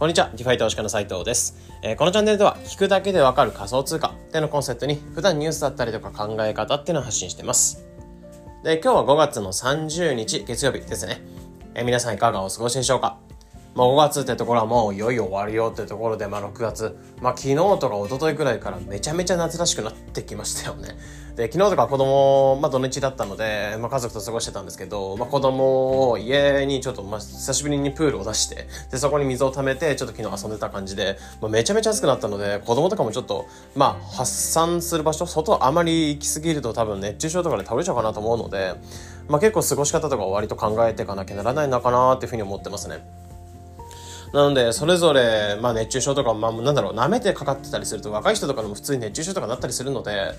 こんにちは、 DeFi 投資家の斉藤です、えー、このチャンネルでは、聞くだけでわかる仮想通貨っていうのコンセプトに、普段ニュースだったりとか考え方っていうのを発信してます。で、今日は5月の30日月曜日ですね。えー、皆さんいかがお過ごしでしょうか？まあ、5月ってところはもういよいよ終わるよってところで、まあ、6月、まあ、昨日とか一昨日くらいからめちゃめちゃ夏らしくなってきましたよね。で、昨日とか子供、まあ、土日だったので、まあ、家族と過ごしてたんですけど、まあ、子供を家にちょっと、まあ、久しぶりにプールを出して、で、そこに水を溜めて、ちょっと昨日遊んでた感じで、まあ、めちゃめちゃ暑くなったので、子供とかもちょっと、まあ、発散する場所、外あまり行き過ぎると多分熱中症とかで倒れちゃうかなと思うので、まあ、結構過ごし方とか割と考えていかなきゃならないのかなっていうふうに思ってますね。なので、それぞれ、まあ熱中症とか、まあなんだろう、舐めてかかってたりすると、若い人とかでも普通に熱中症とかなったりするので、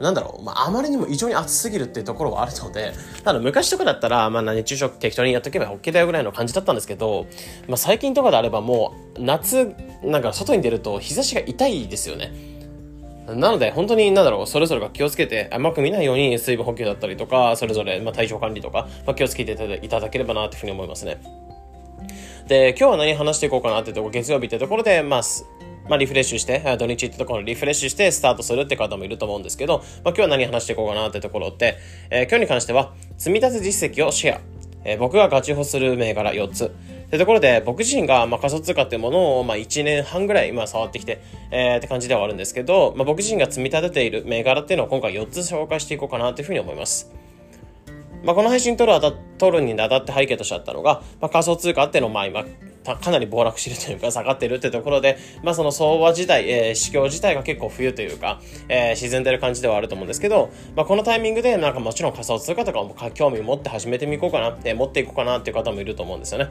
なんだろう、まああまりにも異常に暑すぎるっていうところはあるので、ただ昔とかだったら、まあ熱中症適当にやっとけば OK だよぐらいの感じだったんですけど、まあ最近とかであればもう、夏、なんか外に出ると日差しが痛いですよね。なので、本当に、なんだろう、それぞれが気をつけて、甘く見ないように水分補給だったりとか、それぞれ、まあ、体調管理とか、まあ、気をつけていただければな、というふうに思いますね。で、今日は何話していこうかなってとこ、月曜日ってところで、まあ、まあ、リフレッシュして、土日ってところリフレッシュしてスタートするって方もいると思うんですけど、まあ、今日は何話していこうかなってところって、えー、今日に関しては、積み立て実績をシェア。えー、僕がガチホする銘柄4つ。ってところで、僕自身が、まあ、仮想通貨っていうものを、まあ、1年半ぐらい今触ってきて、えー、って感じではあるんですけど、まあ、僕自身が積み立てている銘柄っていうのを今回4つ紹介していこうかなというふうに思います。まあ、この配信撮るあた、撮るにあたって背景としてあったのが、まあ、仮想通貨っていうのを、まあ、今、かなり暴落してるというか下がってるってところで、まあその相場自体、えー、市況自体が結構冬というか、えー、沈んでる感じではあると思うんですけど、まあこのタイミングでなんかもちろん仮想通貨とかも興味を持って始めてみこうかな、えー、持っていこうかなっていう方もいると思うんですよね。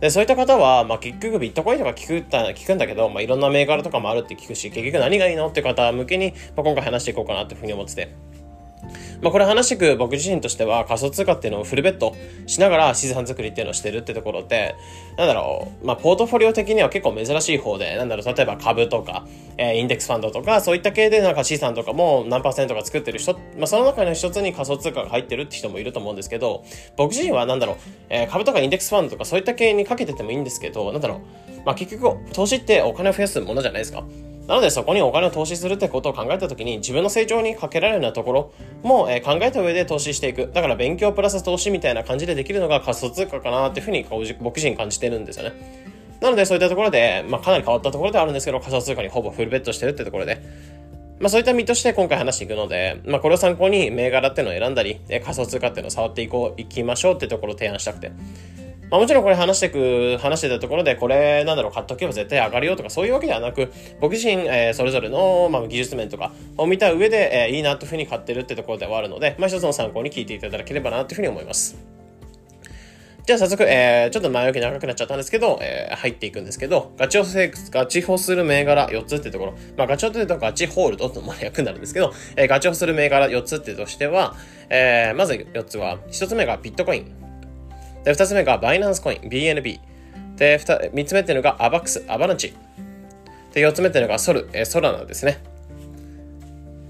で、そういった方は、まあ、結局ビットコインとか聞く聞くんだけど、まあ、いろんな銘柄とかもあるって聞くし、結局何がいいのって方向けに、まあ、今回話していこうかなっていうふうに思ってて。まあ、これ話してく僕自身としては仮想通貨っていうのをフルベッドしながら資産作りっていうのをしてるってところで、なんだろう、まあ、ポートフォリオ的には結構珍しい方で、なんだろう、例えば株とか、えー、インデックスファンドとか、そういった系でなんか資産とかも何パーセントか作ってる人、まあ、その中の一つに仮想通貨が入ってるって人もいると思うんですけど、僕自身はなんだろう、えー、株とかインデックスファンドとかそういった系にかけててもいいんですけど、なんだろう、まあ、結局、投資ってお金を増やすものじゃないですか。なのでそこにお金を投資するってことを考えた時に自分の成長にかけられるようなところも、え考えた上で投資していく。だから勉強プラス投資みたいな感じでできるのが仮想通貨かなっていうふうに僕自身感じてるんですよね。なのでそういったところで、まあ、かなり変わったところではあるんですけど仮想通貨にほぼフルベットしてるってところで、まあそういった身として今回話していくので、まあこれを参考に銘柄っていうのを選んだり、仮想通貨っていうのを触っていこう、いきましょうってところを提案したくて。まあ、もちろんこれ話してく、話してたところで、これなんだろう、買っとけば絶対上がるよとかそういうわけではなく、僕自身、えー、それぞれの、まあ、技術面とかを見た上で、えー、いいなというふうに買ってるってところではあるので、まあ、一つの参考に聞いていただければなというふうに思います。じゃあ早速、えー、ちょっと前置き長くなっちゃったんですけど、えー、入っていくんですけど、ガチホセガチホする銘柄4つってところ、まあガチホというとガチホールドとも役になるんですけど、えー、ガチホする銘柄4つってとしては、えー、まず4つは、1つ目がビットコイン。で、二つ目がバイナンスコイン、BNB。で、三つ目っていうのがアバックス、アバランチ。で、四つ目っていうのがソル、えソラナですね。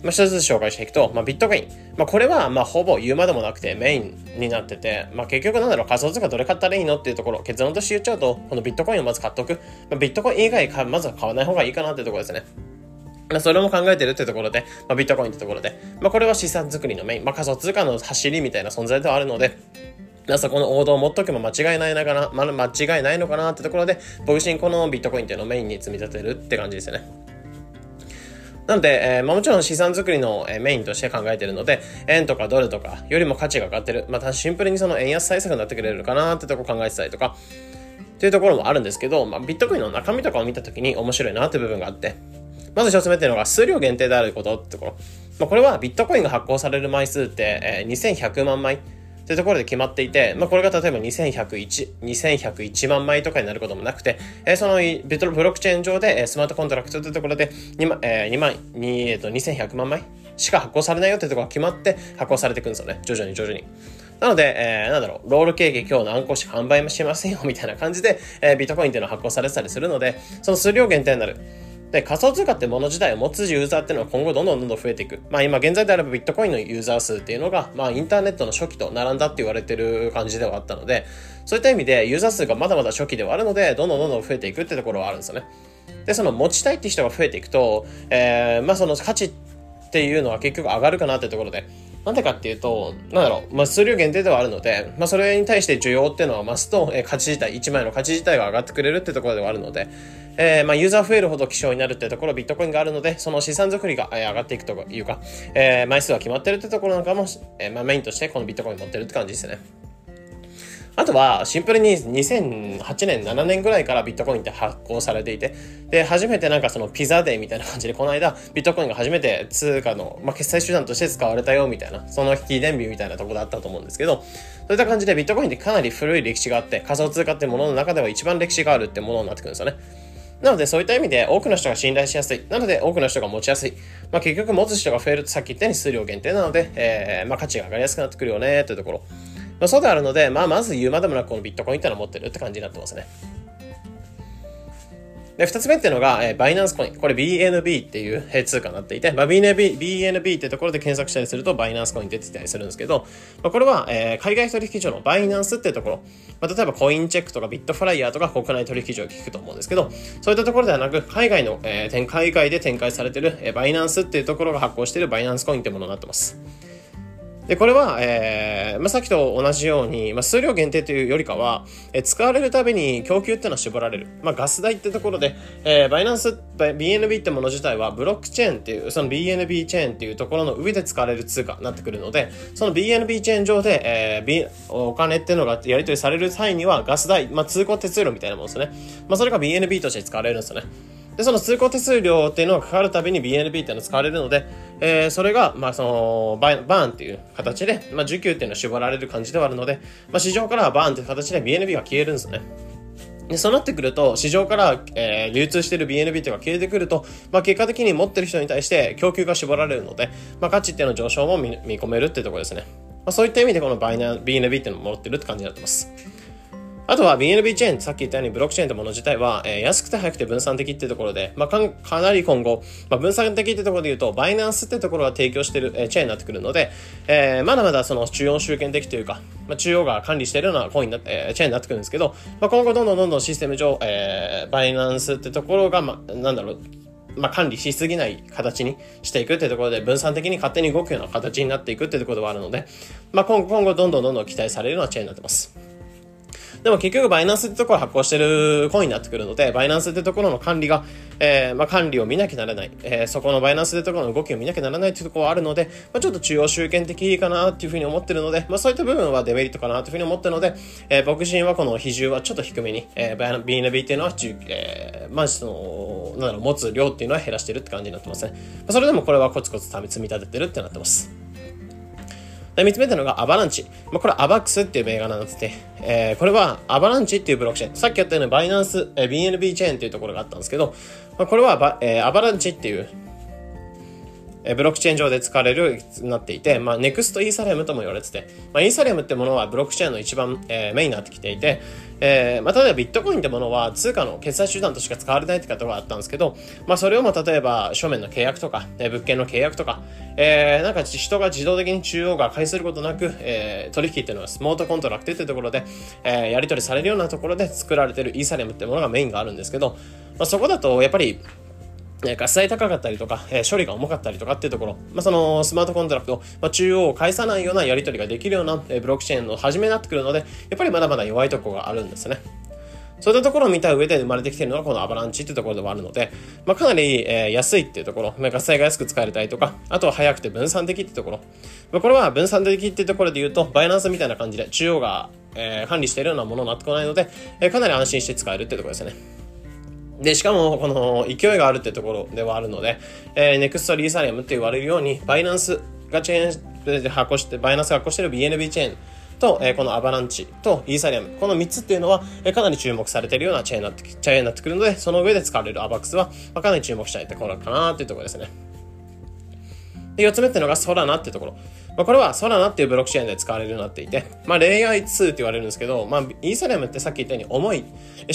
まあ、一つずつ紹介していくと、まあ、ビットコイン。まあ、これは、まあ、ほぼ言うまでもなくてメインになってて、まあ、結局なんだろう、仮想通貨どれ買ったらいいのっていうところ、結論として言っちゃうと、このビットコインをまず買っとく。まあ、ビットコイン以外か、まずは買わない方がいいかなっていうところですね。まあ、それも考えてるってところで、まあ、ビットコインってところで、まあ、これは資産作りのメイン、まあ、仮想通貨の走りみたいな存在ではあるので、そこの王道を持っとけば間違いないのかな、ま、間違いないのかなってところで、僕自身このビットコインっていうのをメインに積み立てるって感じですよね。なので、えーまあ、もちろん資産作りの、えー、メインとして考えているので、円とかドルとかよりも価値が上がってる。またシンプルにその円安対策になってくれるかなってとこ考えてたりとか、っていうところもあるんですけど、まあ、ビットコインの中身とかを見たときに面白いなって部分があって、まず一つ目っていうのが数量限定であることってところ。まあ、これはビットコインが発行される枚数って、えー、2100万枚。というところで決まっていて、まあ、これが例えば2101、2101万枚とかになることもなくて、えー、そのビトロブロックチェーン上で、えー、スマートコントラクトというところで2万、えー、2万、えー、と2100万枚しか発行されないよっていうところが決まって発行されていくんですよね。徐々に徐々に。なので、えー、なんだろう、ロールケーキ今日何個しか販売もしませんよみたいな感じで、えー、ビットコインっていうのは発行されてたりするので、その数量限定になる。で、仮想通貨ってもの自体を持つユーザーっていうのは今後どんどんどんどん増えていく。まあ今現在であればビットコインのユーザー数っていうのが、まあインターネットの初期と並んだって言われてる感じではあったので、そういった意味でユーザー数がまだまだ初期ではあるので、どんどんどんどん増えていくってところはあるんですよね。で、その持ちたいって人が増えていくと、えー、まあその価値っていうのは結局上がるかなってところで、なんでかっていうと、なんだろう、まあ、数量限定ではあるので、まあ、それに対して需要っていうのは増すと、えー、価値自体、1枚の価値自体が上がってくれるってところではあるので、えー、まあ、ユーザー増えるほど希少になるってところ、ビットコインがあるので、その資産作りが、上がっていくというか、えー、枚数が決まってるってところなんかも、えー、まあ、メインとしてこのビットコイン持ってるって感じですね。あとは、シンプルに2008年、7年ぐらいからビットコインって発行されていて、で、初めてなんかそのピザデーみたいな感じで、この間、ビットコインが初めて通貨の、まあ、決済手段として使われたよ、みたいな、その記念日みたいなとこだったと思うんですけど、そういった感じでビットコインってかなり古い歴史があって、仮想通貨ってものの中では一番歴史があるってものになってくるんですよね。なので、そういった意味で多くの人が信頼しやすい。なので、多くの人が持ちやすい。まあ、結局、持つ人が増えるとさっき言ったように数量限定なので、えー、まあ、価値が上がりやすくなってくるよね、というところ。まあ、そうであるので、まあ、まず言うまでもなくこのビットコインってのは持ってるって感じになってますね。で、二つ目っていうのが、えー、バイナンスコイン。これ BNB っていう、通貨になっていて、まあ、BNB、BNB ってところで検索したりすると、バイナンスコイン出てたりするんですけど、まあ、これは、えー、海外取引所のバイナンスっていうところ、まあ、例えばコインチェックとかビットフライヤーとか国内取引所を聞くと思うんですけど、そういったところではなく、海外の、えー、海外で展開されてる、えー、バイナンスっていうところが発行しているバイナンスコインってものになってます。で、これは、えー、まあ、さっきと同じように、まあ、数量限定というよりかは、えー、使われるたびに供給っていうのは絞られる。まあ、ガス代ってところで、えー、バイナンス、BNB ってもの自体は、ブロックチェーンっていう、その BNB チェーンっていうところの上で使われる通貨になってくるので、その BNB チェーン上で、えー、B、お金っていうのがやり取りされる際には、ガス代、まあ、通行手数料みたいなものですね。まあ、それが BNB として使われるんですよね。で、その通行手数料っていうのがかかるたびに BNB っていうのが使われるので、えー、それが、まあ、その、バーンっていう形で、まあ、需給っていうのは絞られる感じではあるので、まあ、市場からはバーンっていう形で BNB が消えるんですね。でそうなってくると、市場から、えー、流通している BNB っていうのが消えてくると、まあ、結果的に持ってる人に対して供給が絞られるので、まあ、価値っていうの上昇も見込めるっていうところですね。まあ、そういった意味でこのバイナ BNB っていうのも持ってるって感じになってます。あとは BNB チェーン、さっき言ったようにブロックチェーンってもの自体は、えー、安くて早くて分散的ってところで、まあ、かかなり今後、まあ、分散的ってところで言うと、バイナンスってところが提供してる、えー、チェーンになってくるので、えー、まだまだその中央集権的というか、まあ、中央が管理しているようなコインな、えー、チェーンになってくるんですけど、まあ、今後どんどんどんどんシステム上、えー、バイナンスってところが、ま、なんだろう、まあ、管理しすぎない形にしていくってところで分散的に勝手に動くような形になっていくっていうところではあるので、まあ、今後どんどんどんどん期待されるようなチェーンになってます。でも結局バイナンスってところ発行してるコインになってくるので、バイナンスってところの管理が、えー、まあ、管理を見なきゃならない、えー、そこのバイナンスってところの動きを見なきゃならないっていうところはあるので、まあ、ちょっと中央集権的かなっていうふうに思ってるので、まあ、そういった部分はデメリットかなというふうに思ってるので、えー、僕自身はこの比重はちょっと低めに、えー、BNB っていうのは、えー、まあ、その、なんだろう、持つ量っていうのは減らしてるって感じになってますね。まあ、それでもこれはコツコツ積み立ててるってなってます。で、3つ目ってのがアバランチ。まあ、これアバックスっていう銘柄なんっすね、えー、これはアバランチっていうブロックチェーン。さっきやったようなバイナンス、えー、BNB チェーンっていうところがあったんですけど、まあ、これはバ、えー、アバランチっていう、えブロックチェーン上で使われるようになっていて、まあ、ネクストイーサリアムとも言われてて、まあ、イーサリアムってものはブロックチェーンの一番、えー、メインになってきていて、えー、まあ、例えばビットコインってものは通貨の決済手段としか使われないって方があったんですけど、まあ、それをも例えば書面の契約とか、え、物件の契約とか、えー、なんか人が自動的に中央が介することなく、え、取引っていうのはスマートコントラクトっていうところで、え、やり取りされるようなところで作られてるイーサリアムってものがメインがあるんですけど、まあ、そこだとやっぱりえガス代高かったりとか、え、処理が重かったりとかっていうところ、まあ、そのスマートコントラクト、まあ、中央を介さないようなやり取りができるような、え、ブロックチェーンの始めになってくるので、やっぱりまだまだ弱いとこがあるんですね。そういったところを見た上で生まれてきているのがこのアバランチっていうところではあるので、まあ、かなり、えー、安いっていうところ、まあ、ガス代が安く使えたりとか、あとは早くて分散的っていうところ。まあ、これは分散的っていうところで言うと、バイナンスみたいな感じで中央が、えー、管理しているようなものになってこないので、えー、かなり安心して使えるっていうところですね。で、しかも、この勢いがあるってところではあるので、えー、ネクストリーサリアムって言われるように、バイナンスがチェーンで発行して、バイナンスが発行してる BNB チェーンと、えー、このアバランチとイーサリアム、この3つっていうのは、えー、かなり注目されてるようなチェーンになってチェーンになってくるので、その上で使われるアバックスは、まあ、かなり注目したいところかなっていうところですね。で、4つ目っていうのがソラナっていうところ。まあ、これはソラナっていうブロックチェーンで使われるようになっていて、まあ、レイヤー2って言われるんですけど、まあ、イーサリアムってさっき言ったように重い、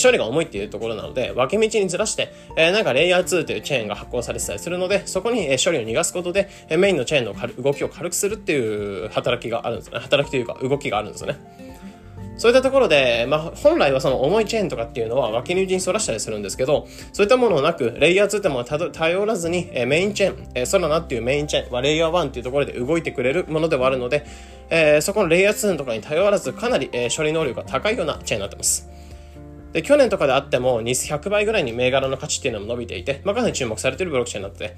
処理が重いっていうところなので、分け道にずらして、えー、なんかレイヤー2というチェーンが発行されてたりするので、そこに処理を逃がすことで、メインのチェーンの動きを軽くするっていう働きがあるんですね。働きというか動きがあるんですよね。そういったところで、まあ、本来はその重いチェーンとかっていうのは脇にに反らしたりするんですけど、そういったものなく、レイヤー2っても頼らずに、えメインチェーン、えソラナっていうメインチェーン、まあ、レイヤー1っていうところで動いてくれるものではあるので、えー、そこのレイヤー2とかに頼らず、かなり、え処理能力が高いようなチェーンになってます。で、去年とかであっても、100倍ぐらいに銘柄の価値っていうのも伸びていて、まあ、かなり注目されているブロックチェーンになってて、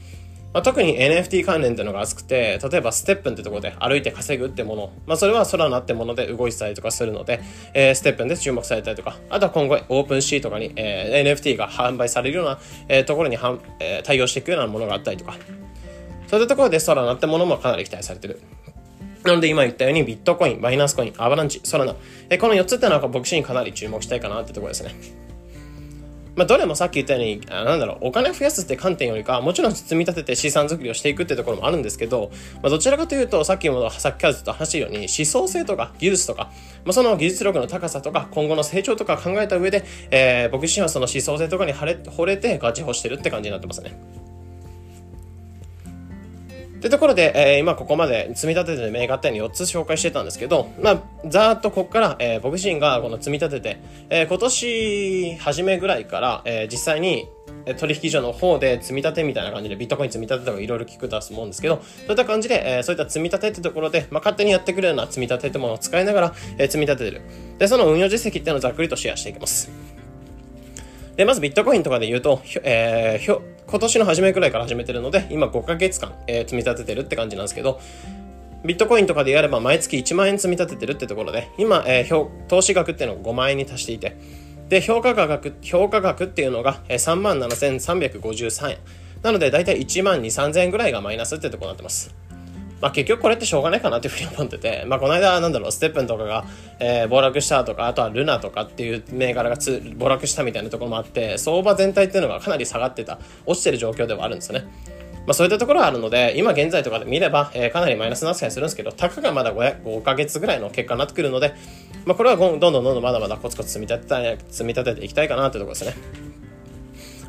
まあ、特に NFT 関連っていうのが熱くて、例えばステップンってところで歩いて稼ぐってもの、まあ、それは空なってもので動いてたりとかするので、えー、ステップンで注目されたりとか、あとは今後オープンシーとかに、えー、NFT が販売されるような、えー、ところに、えー、対応していくようなものがあったりとか、そういったところで空なってものもかなり期待されてる。なので今言ったようにビットコイン、バイナンスコイン、アバランチ、ソラナ、えー、この4つってのは僕自身かなり注目したいかなってところですね。まあ、どれもさっき言ったように、あなんだろう、お金を増やすって観点よりか、もちろん積み立てて資産作りをしていくってところもあるんですけど、まあ、どちらかというと、さっきも、さっきからずっと話したように、思想性とか技術とか、まあ、その技術力の高さとか、今後の成長とか考えた上で、えー、僕自身はその思想性とかに惚れてガチホしてるって感じになってますね。ってところで、えー、今ここまで積み立てて銘柄っていうの4つ紹介してたんですけど、まあ、ざーっとここから、えー、僕自身がこの積み立てて、えー、今年初めぐらいから、えー、実際に取引所の方で積み立てみたいな感じでビットコイン積み立てとかいろいろ聞くと思うんですけど、そういった感じで、えー、そういった積み立てってところで、まあ、勝手にやってくるような積み立てってものを使いながら、えー、積み立ててる。で、その運用実績っていうのをざっくりとシェアしていきます。で、まずビットコインとかで言うと、えー、今年の初めくらいから始めてるので、今5ヶ月間、えー、積み立ててるって感じなんですけど、ビットコインとかでやれば毎月1万円積み立ててるってところで、今、えー、投資額っていうのが5万円に達していて、で、評価額、評価額っていうのが37,353円。なので、だいたい1万2、3000円ぐらいがマイナスってとこになってます。まあ、結局これってしょうがないかなっていうふうに思ってて、まあ、この間なんだろうステップンとかが、えー、暴落したとかあとはルナとかっていう銘柄がつ暴落したみたいなところもあって相場全体っていうのがかなり下がってた落ちてる状況ではあるんですよね。まあ、そういったところはあるので、今現在とかで見れば、えー、かなりマイナスな扱いするんですけど、たかがまだ 5, 5ヶ月ぐらいの結果になってくるので、まあ、これはどんどんどんどんまだまだコツコツ積み立て積み立てていきたいかなというところですね。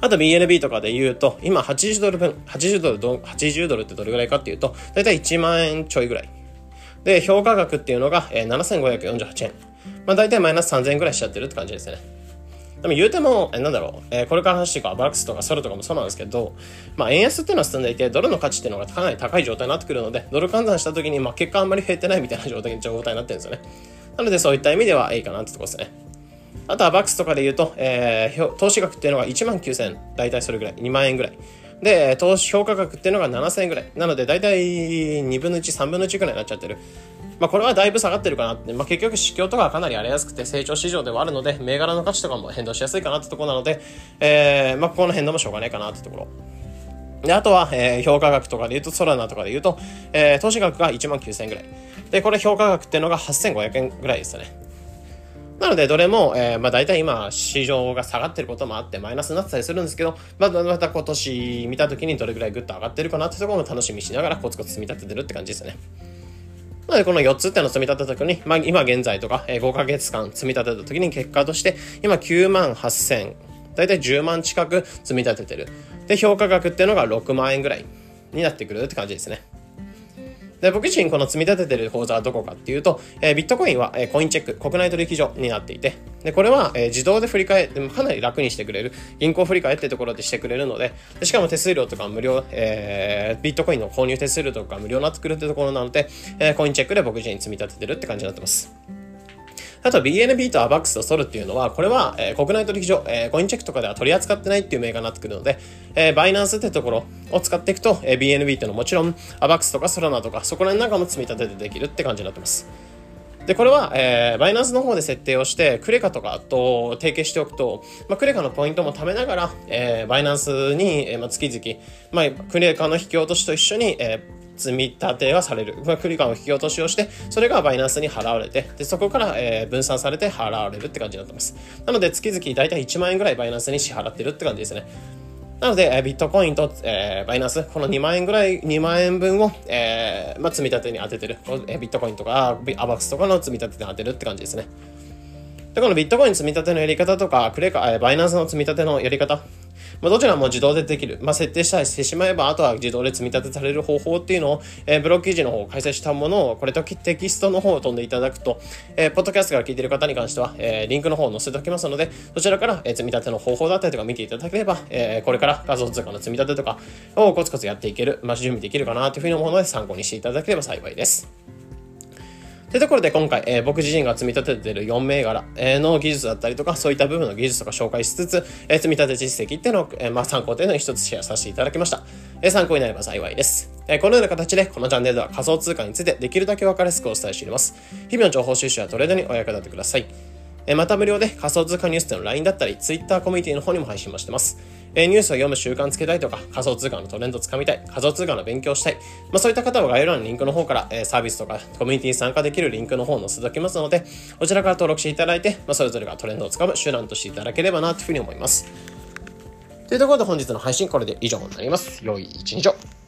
あと BNB とかで言うと、今80ドル分、80ドル、80ドルってどれぐらいかっていうと、だいたい1万円ちょいぐらい。で、評価額っていうのが、えー、7548円。まあ大体マイナス3000円ぐらいしちゃってるって感じですね。でも言うても、えなんだろう、えー、これから話していくアバラックスとかソルとかもそうなんですけど、まあ円安っていうのは進んでいて、ドルの価値っていうのがかなり高い状態になってくるので、ドル換算した時に、まあ結果あんまり減ってないみたいな状態になってるんですよね。なのでそういった意味ではいいかなってとこですね。あとはバックスとかで言うと、えー、投資額っていうのが1万9000円大体それぐらい、2万円ぐらい。で、投資評価額っていうのが7000円ぐらい。なので、大体2分の1、3分の1ぐらいになっちゃってる。まあ、これはだいぶ下がってるかなって。まあ、結局、市況とかはかなり荒れやすくて成長市場ではあるので、銘柄の価値とかも変動しやすいかなってところなので、えー、まあ、ここの変動もしょうがないかなってところ。で、あとは、えー、評価額とかで言うと、ソラナとかで言うと、えー、投資額が1万9000円ぐらい。で、これ評価額っていうのが8500円ぐらいですよね。なので、どれも、えー、まあ大体今、市場が下がってることもあって、マイナスになってたりするんですけど、まあ、また今年見た時にどれぐらいグッと上がってるかなってところも楽しみしながらコツコツ積み立ててるって感じですね。なので、この4つっていうのを積み立てた時に、まあ今現在とか、え、5ヶ月間積み立てた時に結果として、今9万8000、だいたい10万近く積み立ててる。で、評価額っていうのが6万円ぐらいになってくるって感じですね。で、僕自身この積み立ててる口座はどこかっていうと、えー、ビットコインは、えー、コインチェック、国内取引所になっていて、で、これは、えー、自動で振り替え、でもかなり楽にしてくれる、銀行振り替えってところでしてくれるので、でしかも手数料とか無料、えー、ビットコインの購入手数料とか無料になってくるってところなので、えー、コインチェックで僕自身積み立ててるって感じになってます。あと BNB と ABAX とソルっていうのは、これは、え、国内取引所、え、コインチェックとかでは取り扱ってないっていう銘柄になってくるので、えー、バイナンスってところを使っていくと、え、BNB っていうのはもちろん ABAX とかソラナとか、そこら辺なんかも積み立ててできるって感じになってます。で、これは、えー、バイナンスの方で設定をして、クレカとかと提携しておくと、まあ、クレカのポイントも貯めながら、えー、バイナンスに、えー、まあ、月々、まあ、クレカの引き落としと一緒に、えー、積み立てがされる。まあ、クリカの引き落としをして、それがバイナンスに払われて、で、そこから、えー、分散されて払われるって感じになってます。なので、月々大体1万円ぐらいバイナンスに支払ってるって感じですね。なので、ビットコインと、えー、バイナンス、この2万円ぐらい、2万円分を、えー、まあ、積み立てに当ててる。ビットコインとか、アバクスとかの積み立てに当てるって感じですね。で、このビットコイン積み立てのやり方とか、クレカ、バイナンスの積み立てのやり方、まあ、どちらも自動でできる。まあ、設定したりしてしまえば、あとは自動で積み立てされる方法っていうのを、えー、ブログ記事の方を開催したものを、これとテキストの方を飛んでいただくと、えー、ポッドキャストから聞いている方に関しては、えー、リンクの方を載せておきますので、そちらから、えー、積み立ての方法だったりとか見ていただければ、えー、これから画像通貨の積み立てとかをコツコツやっていける、まあ、準備できるかなというふうに思うので、参考にしていただければ幸いです。というところで今回、えー、僕自身が積み立てている4銘柄、え、の技術だったりとか、そういった部分の技術とか紹介しつつ、えー、積み立て実績っていうのを、えー、まあ、参考というのに一つシェアさせていただきました。えー、参考になれば幸いです。えー、このような形で、このチャンネルでは仮想通貨についてできるだけ分かりやすくお伝えしています。日々の情報収集やトレードにお役立てください。えー、また無料で仮想通貨ニュースでの LINE だったり、Twitter コミュニティの方にも配信もしてます。えニュースを読む習慣つけたいとか、仮想通貨のトレンドつかみたい、仮想通貨の勉強したい、まあ、そういった方は概要欄のリンクの方から、えサービスとかコミュニティに参加できるリンクの方を載せておきますので、こちらから登録していただいて、まあ、それぞれがトレンドをつかむ手段としていただければなというふうに思います。というところで本日の配信これで以上になります。良い一日を。